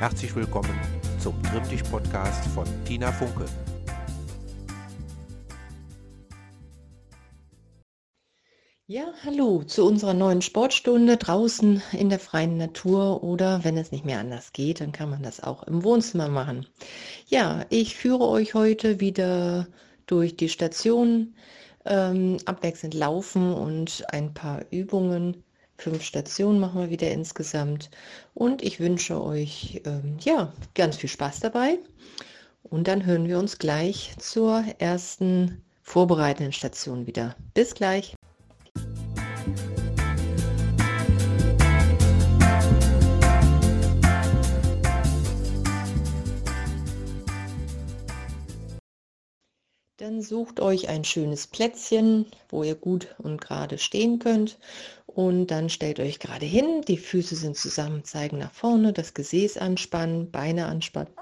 Herzlich willkommen zum Trimmdich-Podcast von Tina Funke. Ja, hallo zu unserer neuen Sportstunde draußen in der freien Natur oder wenn es nicht mehr anders geht, dann kann man das auch im Wohnzimmer machen. Ja, ich führe euch heute wieder durch die Station ähm, abwechselnd laufen und ein paar Übungen. Fünf Stationen machen wir wieder insgesamt und ich wünsche euch ähm, ja ganz viel Spaß dabei und dann hören wir uns gleich zur ersten vorbereitenden Station wieder. Bis gleich. Dann sucht euch ein schönes Plätzchen, wo ihr gut und gerade stehen könnt. Und dann stellt euch gerade hin, die Füße sind zusammen, zeigen nach vorne, das Gesäß anspannen, Beine anspannen.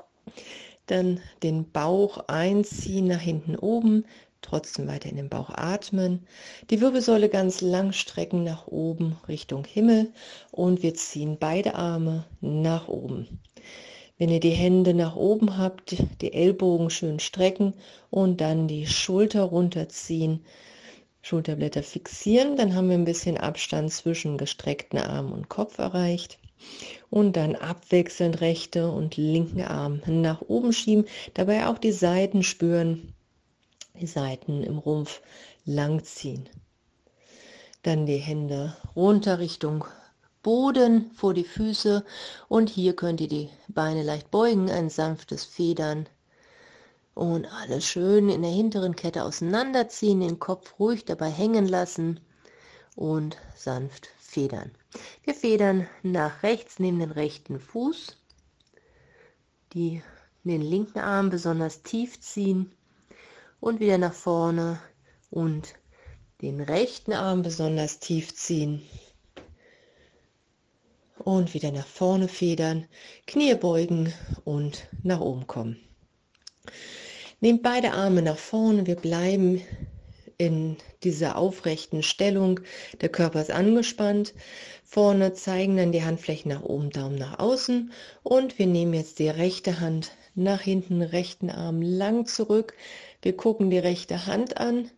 Dann den Bauch einziehen nach hinten oben, trotzdem weiter in den Bauch atmen. Die Wirbelsäule ganz lang strecken nach oben Richtung Himmel und wir ziehen beide Arme nach oben. Wenn ihr die Hände nach oben habt, die Ellbogen schön strecken und dann die Schulter runterziehen, Schulterblätter fixieren, dann haben wir ein bisschen Abstand zwischen gestreckten Arm und Kopf erreicht. Und dann abwechselnd rechte und linken Arm nach oben schieben, dabei auch die Seiten spüren, die Seiten im Rumpf lang ziehen. Dann die Hände runter Richtung Boden vor die Füße und hier könnt ihr die Beine leicht beugen, ein sanftes Federn und alles schön in der hinteren Kette auseinanderziehen, den Kopf ruhig dabei hängen lassen und sanft federn. Wir federn nach rechts neben den rechten Fuß, die, den linken Arm besonders tief ziehen und wieder nach vorne und den rechten Arm besonders tief ziehen und wieder nach vorne federn, Knie beugen und nach oben kommen. Nehmt beide Arme nach vorne, wir bleiben in dieser aufrechten Stellung, der Körper ist angespannt, vorne zeigen dann die Handflächen nach oben, Daumen nach außen. Und wir nehmen jetzt die rechte Hand nach hinten, rechten Arm lang zurück, wir gucken die rechte Hand an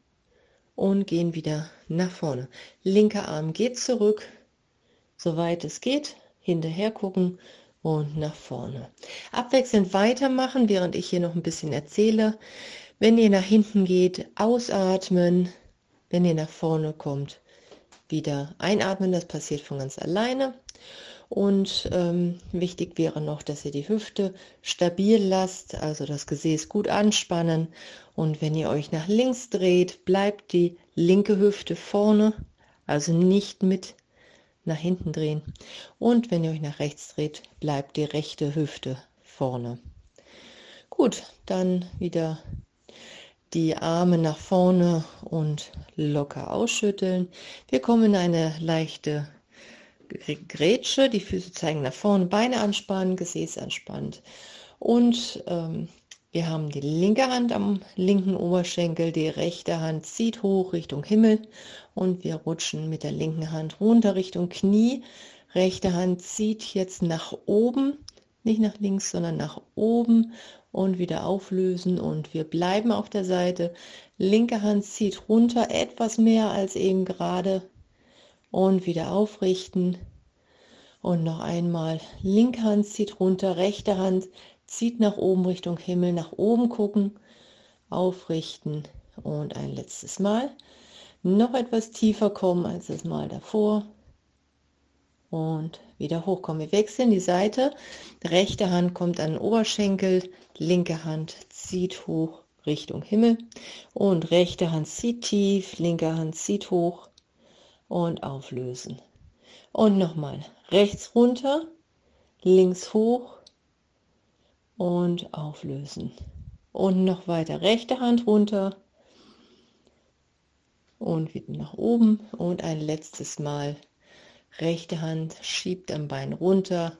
und gehen wieder nach vorne. Linker Arm geht zurück, soweit es geht, hinterher gucken und nach vorne. Abwechselnd weitermachen, während ich hier noch ein bisschen erzähle. Wenn ihr nach hinten geht, ausatmen. Wenn ihr nach vorne kommt, wieder einatmen. Das passiert von ganz alleine. Und ähm, wichtig wäre noch, dass ihr die Hüfte stabil lasst, also das Gesäß gut anspannen. Und wenn ihr euch nach links dreht, bleibt die linke Hüfte vorne, also nicht mit nach hinten drehen. Und wenn ihr euch nach rechts dreht, bleibt die rechte Hüfte vorne. Gut, dann wieder die Arme nach vorne und locker ausschütteln. Wir kommen in eine leichte Grätsche. Die Füße zeigen nach vorne, Beine anspannen, Gesäß anspannt. Und ähm, wir haben die linke Hand am linken Oberschenkel, die rechte Hand zieht hoch Richtung Himmel und wir rutschen mit der linken Hand runter Richtung Knie. Rechte Hand zieht jetzt nach oben, nicht nach links, sondern nach oben und wieder auflösen und wir bleiben auf der Seite. Linke Hand zieht runter, etwas mehr als eben gerade und wieder aufrichten. Und noch einmal, linke Hand zieht runter, rechte Hand zieht nach oben Richtung Himmel, nach oben gucken, aufrichten und ein letztes Mal noch etwas tiefer kommen als das Mal davor und wieder hochkommen. Wir wechseln die Seite. Rechte Hand kommt an den Oberschenkel, linke Hand zieht hoch Richtung Himmel und rechte Hand zieht tief, linke Hand zieht hoch und auflösen. Und nochmal rechts runter, links hoch und auflösen. Und noch weiter rechte Hand runter und wieder nach oben und ein letztes Mal rechte Hand schiebt am Bein runter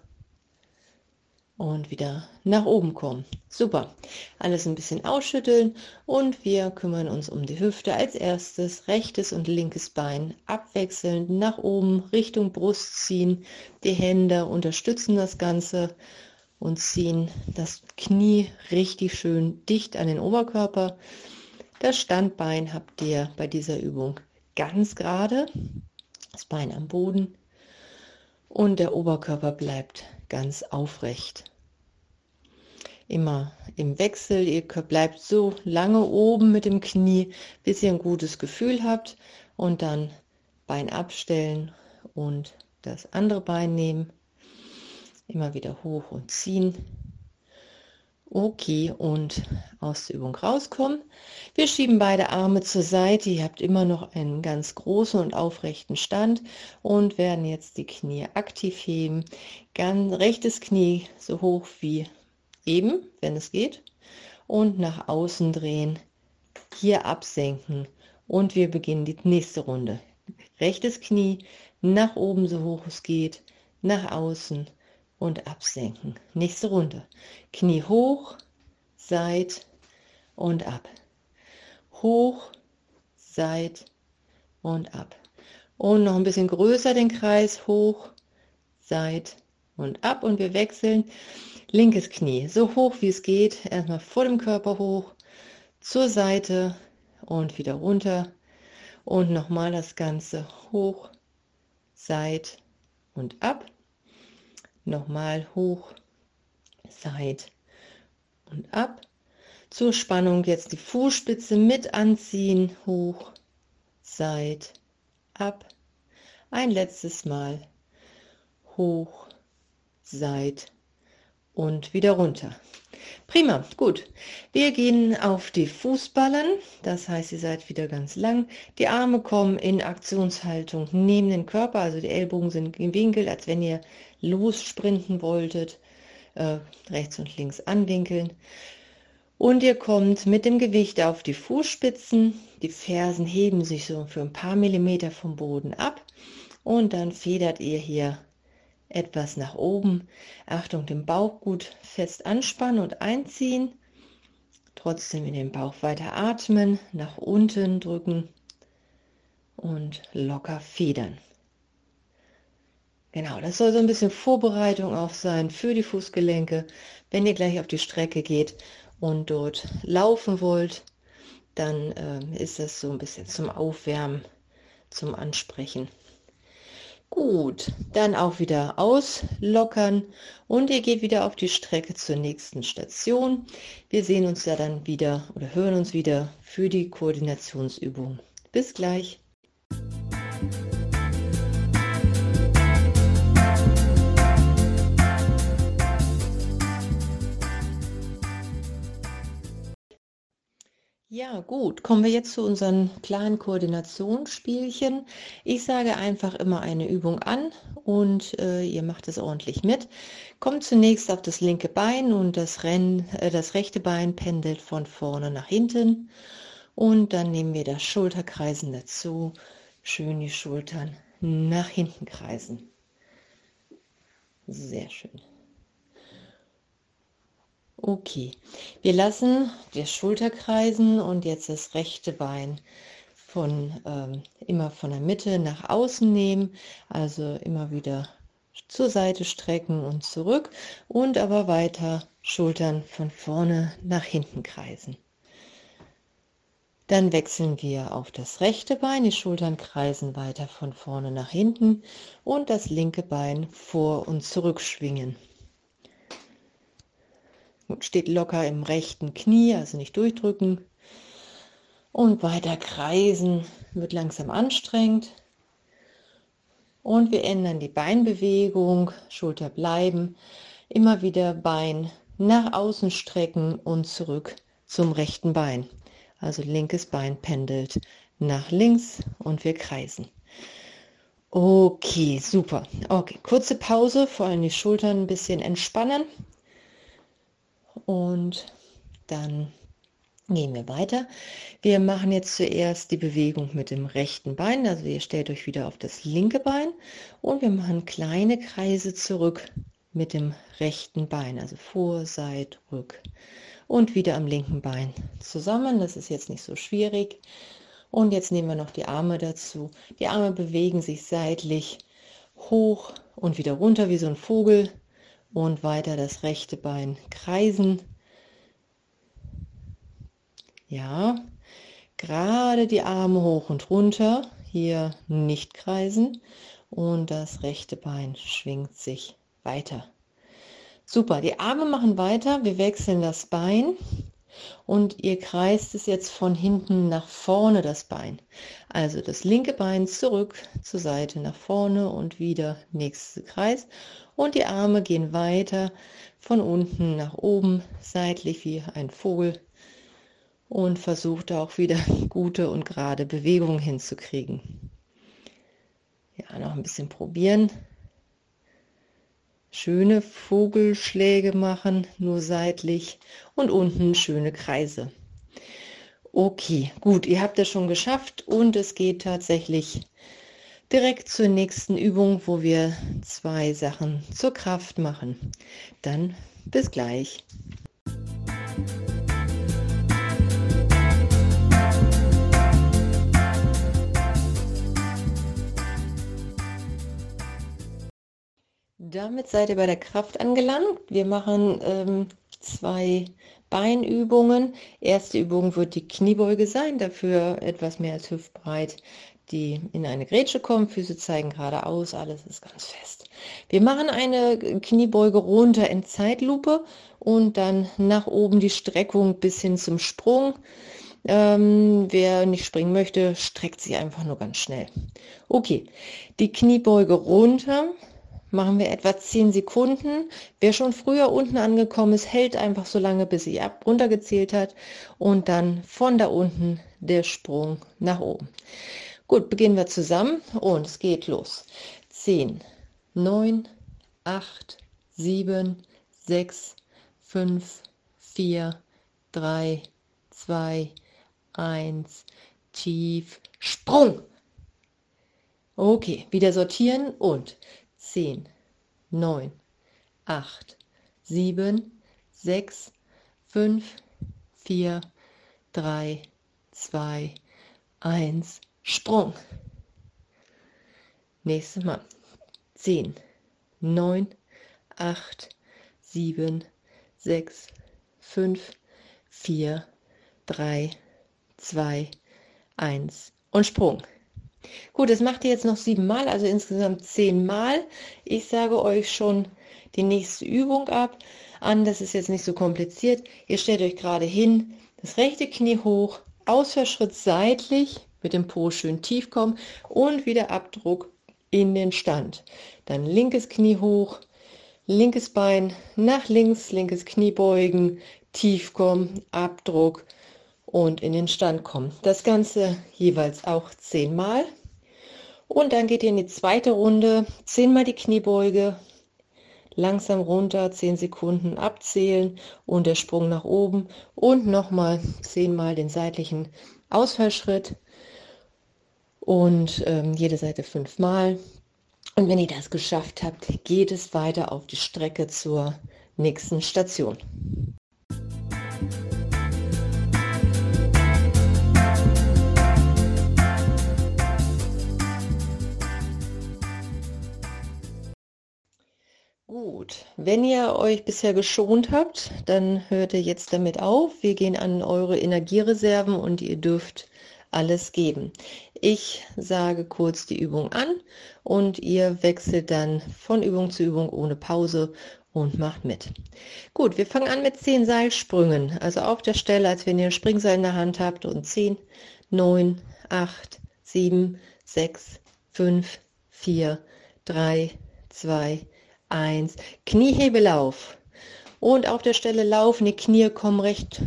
und wieder nach oben kommen. Super. Alles ein bisschen ausschütteln und wir kümmern uns um die Hüfte. Als erstes rechtes und linkes Bein abwechselnd nach oben Richtung Brust ziehen. Die Hände unterstützen das Ganze und ziehen das Knie richtig schön dicht an den Oberkörper. Das Standbein habt ihr bei dieser Übung ganz gerade, das Bein am Boden und der Oberkörper bleibt ganz aufrecht. Immer im Wechsel, ihr bleibt so lange oben mit dem Knie, bis ihr ein gutes Gefühl habt und dann Bein abstellen und das andere Bein nehmen. Immer wieder hoch und ziehen. Okay, und aus der Übung rauskommen. Wir schieben beide Arme zur Seite. Ihr habt immer noch einen ganz großen und aufrechten Stand und werden jetzt die Knie aktiv heben. Ganz rechtes Knie so hoch wie eben, wenn es geht. Und nach außen drehen. Hier absenken. Und wir beginnen die nächste Runde. Rechtes Knie nach oben so hoch es geht. Nach außen und absenken. Nächste Runde. Knie hoch, seit und ab. Hoch, seit und ab. Und noch ein bisschen größer den Kreis. Hoch, seit und ab. Und wir wechseln. Linkes Knie so hoch wie es geht. Erstmal vor dem Körper hoch, zur Seite und wieder runter. Und nochmal das Ganze hoch, seit und ab nochmal hoch, seit und ab. Zur Spannung jetzt die Fußspitze mit anziehen, hoch, seit, ab. Ein letztes Mal hoch, seit und wieder runter. Prima, gut. Wir gehen auf die Fußballen, das heißt, ihr seid wieder ganz lang. Die Arme kommen in Aktionshaltung neben den Körper, also die Ellbogen sind gewinkelt, als wenn ihr lossprinten wolltet. Äh, rechts und links anwinkeln. Und ihr kommt mit dem Gewicht auf die Fußspitzen. Die Fersen heben sich so für ein paar Millimeter vom Boden ab. Und dann federt ihr hier etwas nach oben. Achtung, den Bauch gut fest anspannen und einziehen. Trotzdem in den Bauch weiter atmen, nach unten drücken und locker federn. Genau, das soll so ein bisschen Vorbereitung auch sein für die Fußgelenke. Wenn ihr gleich auf die Strecke geht und dort laufen wollt, dann äh, ist das so ein bisschen zum Aufwärmen, zum Ansprechen. Gut, dann auch wieder auslockern und ihr geht wieder auf die Strecke zur nächsten Station. Wir sehen uns ja dann wieder oder hören uns wieder für die Koordinationsübung. Bis gleich. Ja, gut. Kommen wir jetzt zu unseren kleinen Koordinationsspielchen. Ich sage einfach immer eine Übung an und äh, ihr macht es ordentlich mit. Kommt zunächst auf das linke Bein und das, Renn, äh, das rechte Bein pendelt von vorne nach hinten. Und dann nehmen wir das Schulterkreisen dazu. Schön die Schultern nach hinten kreisen. Sehr schön. Okay, wir lassen die Schulter kreisen und jetzt das rechte Bein von ähm, immer von der Mitte nach außen nehmen, also immer wieder zur Seite strecken und zurück und aber weiter Schultern von vorne nach hinten kreisen. Dann wechseln wir auf das rechte Bein, die Schultern kreisen weiter von vorne nach hinten und das linke Bein vor und zurück schwingen steht locker im rechten Knie, also nicht durchdrücken. Und weiter kreisen wird langsam anstrengend. Und wir ändern die Beinbewegung, Schulter bleiben, immer wieder Bein nach außen strecken und zurück zum rechten Bein. Also linkes Bein pendelt nach links und wir kreisen. Okay, super. Okay, kurze Pause, vor allem die Schultern ein bisschen entspannen und dann gehen wir weiter. Wir machen jetzt zuerst die Bewegung mit dem rechten Bein. Also ihr stellt euch wieder auf das linke Bein und wir machen kleine Kreise zurück mit dem rechten Bein. Also vor, seit, rück und wieder am linken Bein zusammen. Das ist jetzt nicht so schwierig. Und jetzt nehmen wir noch die Arme dazu. Die Arme bewegen sich seitlich hoch und wieder runter wie so ein Vogel und weiter das rechte Bein kreisen. Ja, gerade die Arme hoch und runter, hier nicht kreisen und das rechte Bein schwingt sich weiter. Super, die Arme machen weiter, wir wechseln das Bein und ihr kreist es jetzt von hinten nach vorne das Bein. Also das linke Bein zurück zur Seite nach vorne und wieder nächster Kreis und die Arme gehen weiter von unten nach oben seitlich wie ein Vogel und versucht auch wieder gute und gerade Bewegungen hinzukriegen. Ja, noch ein bisschen probieren. Schöne Vogelschläge machen, nur seitlich und unten schöne Kreise. Okay, gut, ihr habt das schon geschafft und es geht tatsächlich direkt zur nächsten Übung, wo wir zwei Sachen zur Kraft machen. Dann bis gleich. Damit seid ihr bei der Kraft angelangt. Wir machen ähm, zwei Beinübungen. Erste Übung wird die Kniebeuge sein, dafür etwas mehr als hüftbreit, die in eine Grätsche kommen. Füße zeigen geradeaus, alles ist ganz fest. Wir machen eine Kniebeuge runter in Zeitlupe und dann nach oben die Streckung bis hin zum Sprung. Ähm, wer nicht springen möchte, streckt sich einfach nur ganz schnell. Okay, die Kniebeuge runter machen wir etwa 10 Sekunden. Wer schon früher unten angekommen ist, hält einfach so lange, bis sie ab runtergezählt hat und dann von da unten der Sprung nach oben. Gut, beginnen wir zusammen und es geht los. 10, 9, 8, 7, 6, 5, 4, 3, 2, 1, tief, Sprung. Okay, wieder sortieren und 10, 9, 8, 7, 6, 5, 4, 3, 2, 1, Sprung. Nächstes Mal. 10, 9, 8, 7, 6, 5, 4, 3, 2, 1 und Sprung. Gut, das macht ihr jetzt noch sieben Mal, also insgesamt zehn Mal. Ich sage euch schon die nächste Übung ab an. Das ist jetzt nicht so kompliziert. Ihr stellt euch gerade hin, das rechte Knie hoch, Ausfallschritt seitlich, mit dem Po schön tief kommen und wieder Abdruck in den Stand. Dann linkes Knie hoch, linkes Bein nach links, linkes Knie beugen, tief kommen, Abdruck und in den Stand kommen. Das Ganze jeweils auch zehnmal. Und dann geht ihr in die zweite Runde, zehnmal die Kniebeuge, langsam runter, zehn Sekunden abzählen und der Sprung nach oben und nochmal zehnmal den seitlichen Ausfallschritt und ähm, jede Seite fünfmal. Und wenn ihr das geschafft habt, geht es weiter auf die Strecke zur nächsten Station. Gut, wenn ihr euch bisher geschont habt, dann hört ihr jetzt damit auf. Wir gehen an eure Energiereserven und ihr dürft alles geben. Ich sage kurz die Übung an und ihr wechselt dann von Übung zu Übung ohne Pause und macht mit. Gut, wir fangen an mit 10 Seilsprüngen. Also auf der Stelle, als wenn ihr ein Springseil in der Hand habt und 10, 9, 8, 7, 6, 5, 4, 3, 2, 1. Kniehebelauf. Und auf der Stelle laufen, die Knie kommen recht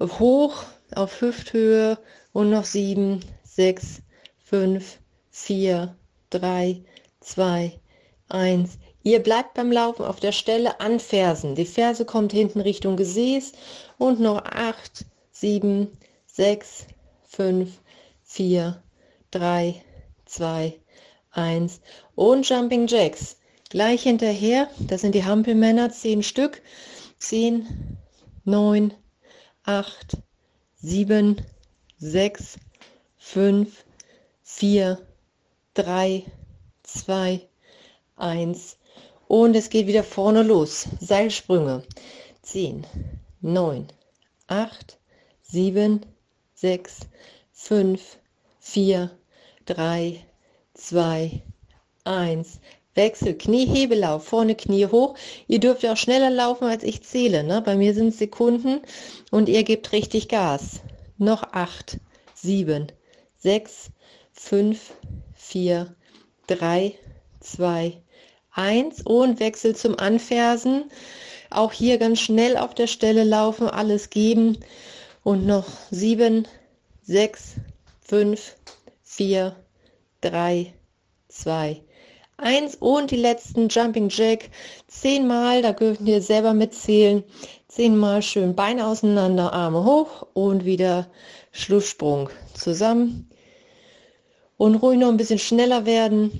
hoch auf Hüfthöhe und noch 7, 6, 5, 4, 3, 2, 1. Ihr bleibt beim Laufen auf der Stelle an Fersen. Die Ferse kommt hinten Richtung Gesäß und noch 8, 7, 6, 5, 4, 3, 2, 1 und Jumping Jacks. Gleich hinterher, das sind die Hampelmänner, zehn Stück. Zehn, neun, acht, sieben, sechs, fünf, vier, drei, zwei, eins Und es geht wieder vorne los. Seilsprünge. 10, 9, 8, 7, 6, 5, 4, 3, 2, 1. Wechsel, Kniehebelauf, vorne Knie hoch. Ihr dürft auch schneller laufen, als ich zähle. Ne? Bei mir sind es Sekunden und ihr gebt richtig Gas. Noch 8, 7, 6, 5, 4, 3, 2, 1 und Wechsel zum Anfersen. Auch hier ganz schnell auf der Stelle laufen, alles geben. Und noch 7, 6, 5, 4, 3, 2, 1 und die letzten Jumping Jack. Zehnmal, da könnt ihr selber mitzählen, zehnmal schön Beine auseinander, Arme hoch und wieder Schlusssprung zusammen und ruhig noch ein bisschen schneller werden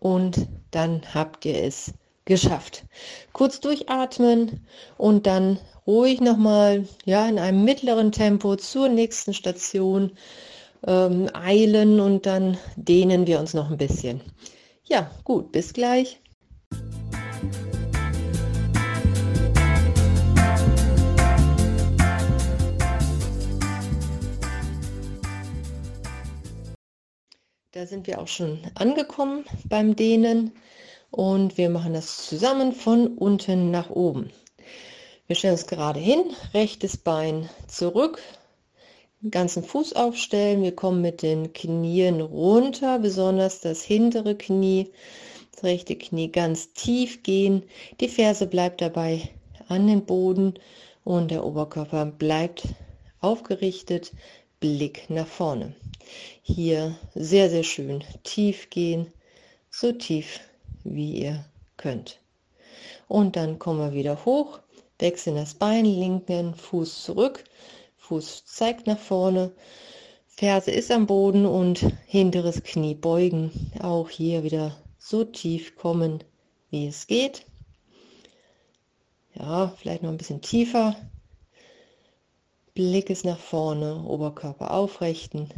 und dann habt ihr es geschafft. Kurz durchatmen und dann ruhig nochmal ja, in einem mittleren Tempo zur nächsten Station ähm, eilen und dann dehnen wir uns noch ein bisschen. Ja, gut, bis gleich. Da sind wir auch schon angekommen beim Dehnen und wir machen das zusammen von unten nach oben. Wir stellen uns gerade hin, rechtes Bein zurück, ganzen Fuß aufstellen. Wir kommen mit den Knien runter, besonders das hintere Knie, das rechte Knie ganz tief gehen. Die Ferse bleibt dabei an den Boden und der Oberkörper bleibt aufgerichtet, Blick nach vorne. Hier sehr, sehr schön tief gehen, so tief wie ihr könnt. Und dann kommen wir wieder hoch, wechseln das Bein, linken Fuß zurück, Fuß zeigt nach vorne, Ferse ist am Boden und hinteres Knie beugen. Auch hier wieder so tief kommen, wie es geht. Ja, vielleicht noch ein bisschen tiefer. Blick ist nach vorne, Oberkörper aufrichten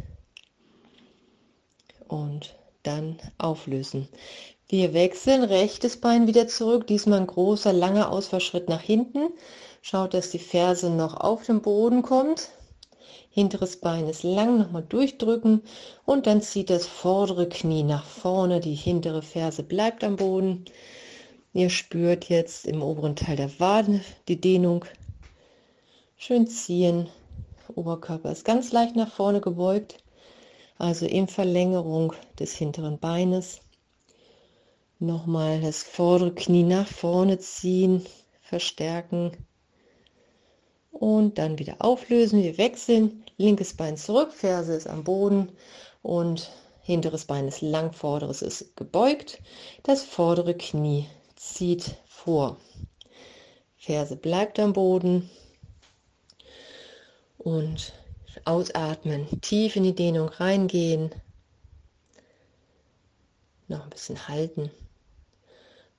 und dann auflösen. Wir wechseln rechtes Bein wieder zurück, diesmal ein großer, langer Ausfallschritt nach hinten. Schaut, dass die Ferse noch auf den Boden kommt. Hinteres Bein ist lang, nochmal durchdrücken und dann zieht das vordere Knie nach vorne, die hintere Ferse bleibt am Boden. Ihr spürt jetzt im oberen Teil der Wade die Dehnung Schön ziehen. Oberkörper ist ganz leicht nach vorne gebeugt, also in Verlängerung des hinteren Beines. Nochmal das vordere Knie nach vorne ziehen, verstärken und dann wieder auflösen. Wir wechseln. Linkes Bein zurück, Ferse ist am Boden und hinteres Bein ist lang, vorderes ist gebeugt. Das vordere Knie zieht vor. Ferse bleibt am Boden, und ausatmen, tief in die Dehnung reingehen, noch ein bisschen halten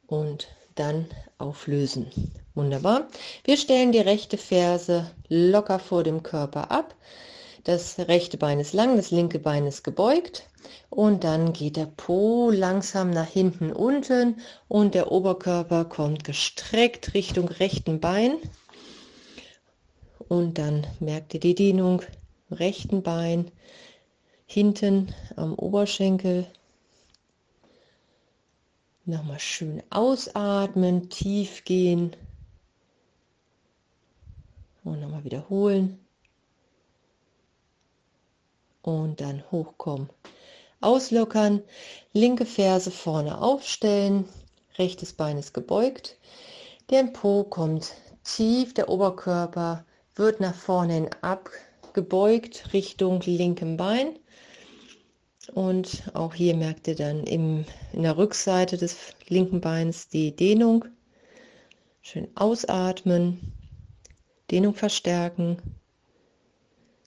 und dann auflösen. Wunderbar. Wir stellen die rechte Ferse locker vor dem Körper ab. Das rechte Bein ist lang, das linke Bein ist gebeugt und dann geht der Po langsam nach hinten unten und der Oberkörper kommt gestreckt Richtung rechten Bein und dann merkt ihr die Dehnung im rechten Bein, hinten am Oberschenkel. Nochmal schön ausatmen, tief gehen und nochmal wiederholen und dann hochkommen. Auslockern, linke Ferse vorne aufstellen, rechtes Bein ist gebeugt, der Po kommt tief, der Oberkörper wird nach vorne abgebeugt Richtung linkem Bein. Und auch hier merkt ihr dann im, in der Rückseite des linken Beins die Dehnung. Schön ausatmen, Dehnung verstärken,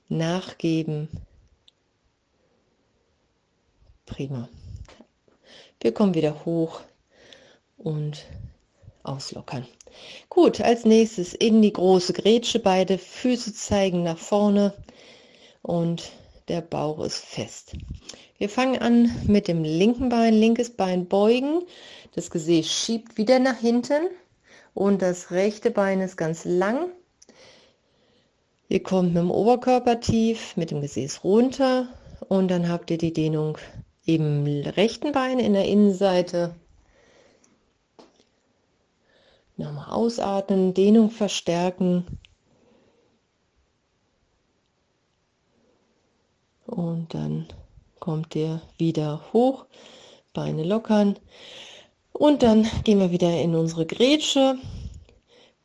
nachgeben. Prima. Wir kommen wieder hoch und auslockern. Gut, als nächstes in die große Grätsche, beide Füße zeigen nach vorne und der Bauch ist fest. Wir fangen an mit dem linken Bein, linkes Bein beugen, das Gesäß schiebt wieder nach hinten und das rechte Bein ist ganz lang. Ihr kommt mit dem Oberkörper tief, mit dem Gesäß runter und dann habt ihr die Dehnung im rechten Bein in der Innenseite. Nochmal ausatmen, Dehnung verstärken. Und dann kommt ihr wieder hoch, Beine lockern. Und dann gehen wir wieder in unsere Grätsche.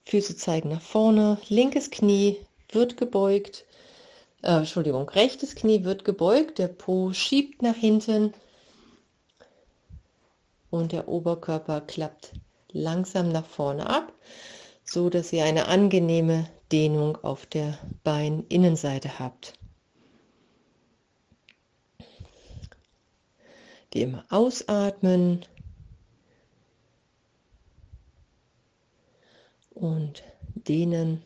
Füße zeigen nach vorne. Linkes Knie wird gebeugt. Äh, Entschuldigung, rechtes Knie wird gebeugt. Der Po schiebt nach hinten. Und der Oberkörper klappt langsam nach vorne ab, so dass ihr eine angenehme Dehnung auf der Beininnenseite habt. Die immer ausatmen und dehnen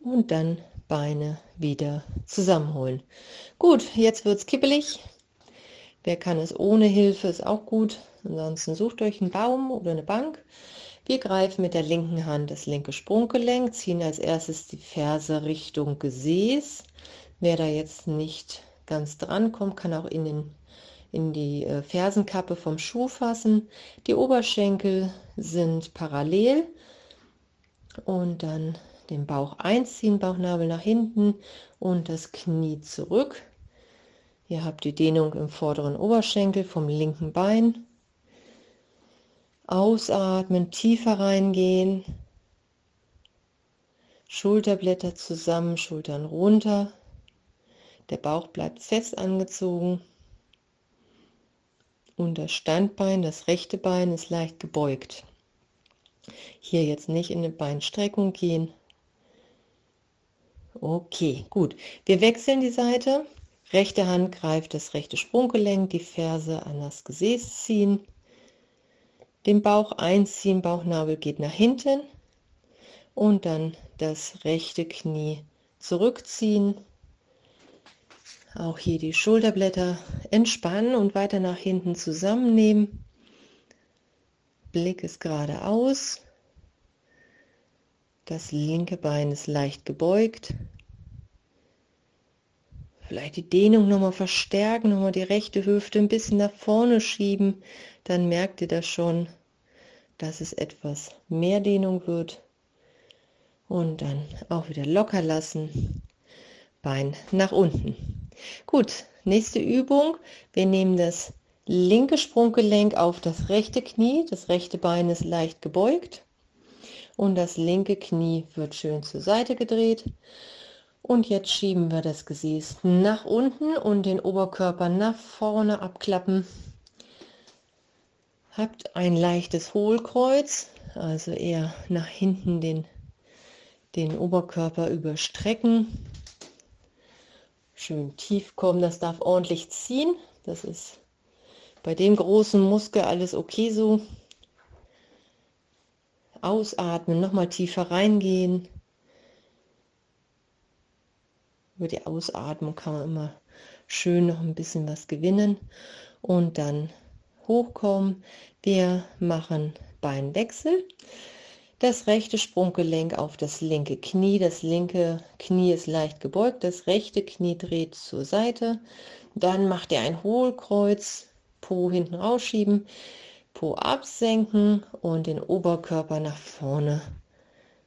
und dann Beine wieder zusammenholen. Gut, jetzt wird es kippelig. Wer kann es ohne Hilfe, ist auch gut. Ansonsten sucht euch einen Baum oder eine Bank. Wir greifen mit der linken Hand das linke Sprunggelenk, ziehen als erstes die Ferse Richtung Gesäß. Wer da jetzt nicht ganz dran kommt, kann auch in, den, in die äh, Fersenkappe vom Schuh fassen. Die Oberschenkel sind parallel und dann den Bauch einziehen, Bauchnabel nach hinten und das Knie zurück. Ihr habt die Dehnung im vorderen Oberschenkel vom linken Bein. Ausatmen, tiefer reingehen. Schulterblätter zusammen, Schultern runter. Der Bauch bleibt fest angezogen. Und das Standbein, das rechte Bein ist leicht gebeugt. Hier jetzt nicht in eine Beinstreckung gehen. Okay, gut. Wir wechseln die Seite. Rechte Hand greift das rechte Sprunggelenk, die Ferse an das Gesäß ziehen den Bauch einziehen, Bauchnabel geht nach hinten und dann das rechte Knie zurückziehen. Auch hier die Schulterblätter entspannen und weiter nach hinten zusammennehmen. Blick ist geradeaus. Das linke Bein ist leicht gebeugt. Vielleicht die Dehnung nochmal verstärken, nochmal die rechte Hüfte ein bisschen nach vorne schieben. Dann merkt ihr das schon, dass es etwas mehr Dehnung wird. Und dann auch wieder locker lassen. Bein nach unten. Gut, nächste Übung. Wir nehmen das linke Sprunggelenk auf das rechte Knie. Das rechte Bein ist leicht gebeugt. Und das linke Knie wird schön zur Seite gedreht. Und jetzt schieben wir das Gesäß nach unten und den Oberkörper nach vorne abklappen. Habt ein leichtes Hohlkreuz, also eher nach hinten den, den Oberkörper überstrecken. Schön tief kommen, das darf ordentlich ziehen. Das ist bei dem großen Muskel alles okay so. Ausatmen, nochmal tiefer reingehen. Über die Ausatmung kann man immer schön noch ein bisschen was gewinnen und dann hochkommen. Wir machen Beinwechsel. Das rechte Sprunggelenk auf das linke Knie. Das linke Knie ist leicht gebeugt. Das rechte Knie dreht zur Seite. Dann macht ihr ein Hohlkreuz. Po hinten rausschieben. Po absenken und den Oberkörper nach vorne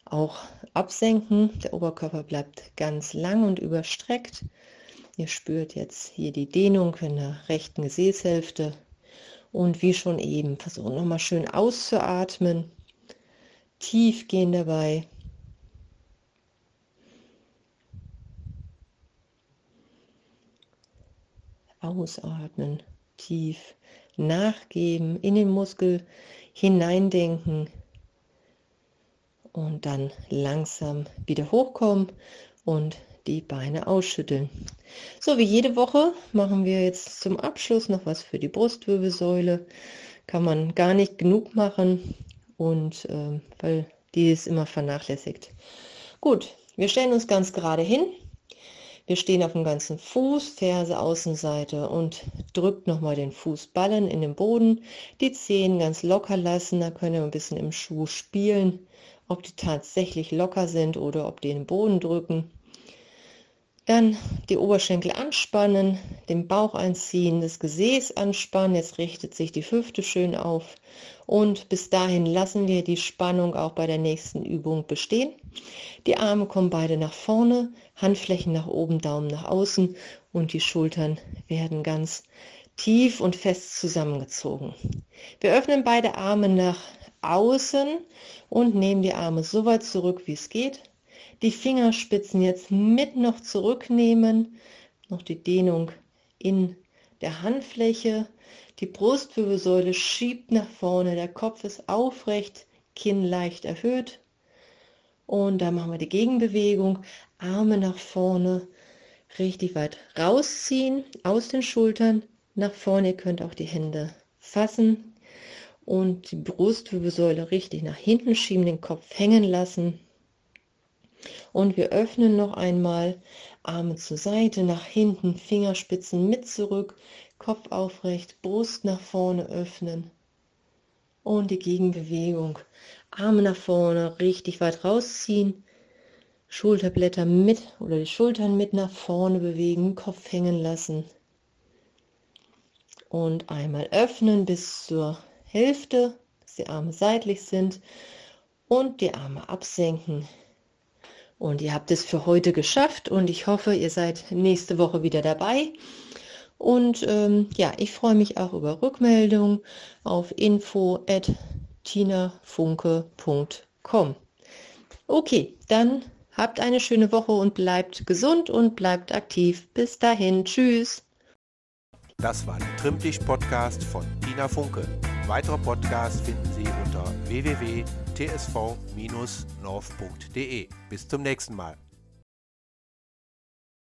auch absenken. Der Oberkörper bleibt ganz lang und überstreckt. Ihr spürt jetzt hier die Dehnung in der rechten Gesäßhälfte. Und wie schon eben, versuchen nochmal schön auszuatmen. Tief gehen dabei. Ausatmen, tief nachgeben, in den Muskel hineindenken und dann langsam wieder hochkommen und die Beine ausschütteln. So wie jede Woche machen wir jetzt zum Abschluss noch was für die Brustwirbelsäule. Kann man gar nicht genug machen und äh, weil die ist immer vernachlässigt. Gut, wir stellen uns ganz gerade hin. Wir stehen auf dem ganzen Fuß, Ferse Außenseite und drückt nochmal den Fußballen in den Boden. Die Zehen ganz locker lassen, da können wir ein bisschen im Schuh spielen, ob die tatsächlich locker sind oder ob die den Boden drücken. Dann die Oberschenkel anspannen, den Bauch einziehen, das Gesäß anspannen. Jetzt richtet sich die Hüfte schön auf. Und bis dahin lassen wir die Spannung auch bei der nächsten Übung bestehen. Die Arme kommen beide nach vorne, Handflächen nach oben, Daumen nach außen und die Schultern werden ganz tief und fest zusammengezogen. Wir öffnen beide Arme nach außen und nehmen die Arme so weit zurück, wie es geht. Die Fingerspitzen jetzt mit noch zurücknehmen, noch die Dehnung in der Handfläche, die Brustwirbelsäule schiebt nach vorne, der Kopf ist aufrecht, Kinn leicht erhöht. Und dann machen wir die Gegenbewegung, Arme nach vorne, richtig weit rausziehen aus den Schultern nach vorne, ihr könnt auch die Hände fassen und die Brustwirbelsäule richtig nach hinten schieben, den Kopf hängen lassen, und wir öffnen noch einmal Arme zur Seite, nach hinten, Fingerspitzen mit zurück, Kopf aufrecht, Brust nach vorne öffnen. Und die Gegenbewegung. Arme nach vorne, richtig weit rausziehen. Schulterblätter mit oder die Schultern mit nach vorne bewegen, Kopf hängen lassen. Und einmal öffnen bis zur Hälfte, dass die Arme seitlich sind. Und die Arme absenken, und ihr habt es für heute geschafft und ich hoffe, ihr seid nächste Woche wieder dabei. Und ähm, ja, ich freue mich auch über Rückmeldungen auf info.tinafunke.com. Okay, dann habt eine schöne Woche und bleibt gesund und bleibt aktiv. Bis dahin, tschüss. Das war der Trimmtisch-Podcast von Tina Funke. Weitere Podcasts finden Sie unter www.tsv-north.de. Bis zum nächsten Mal.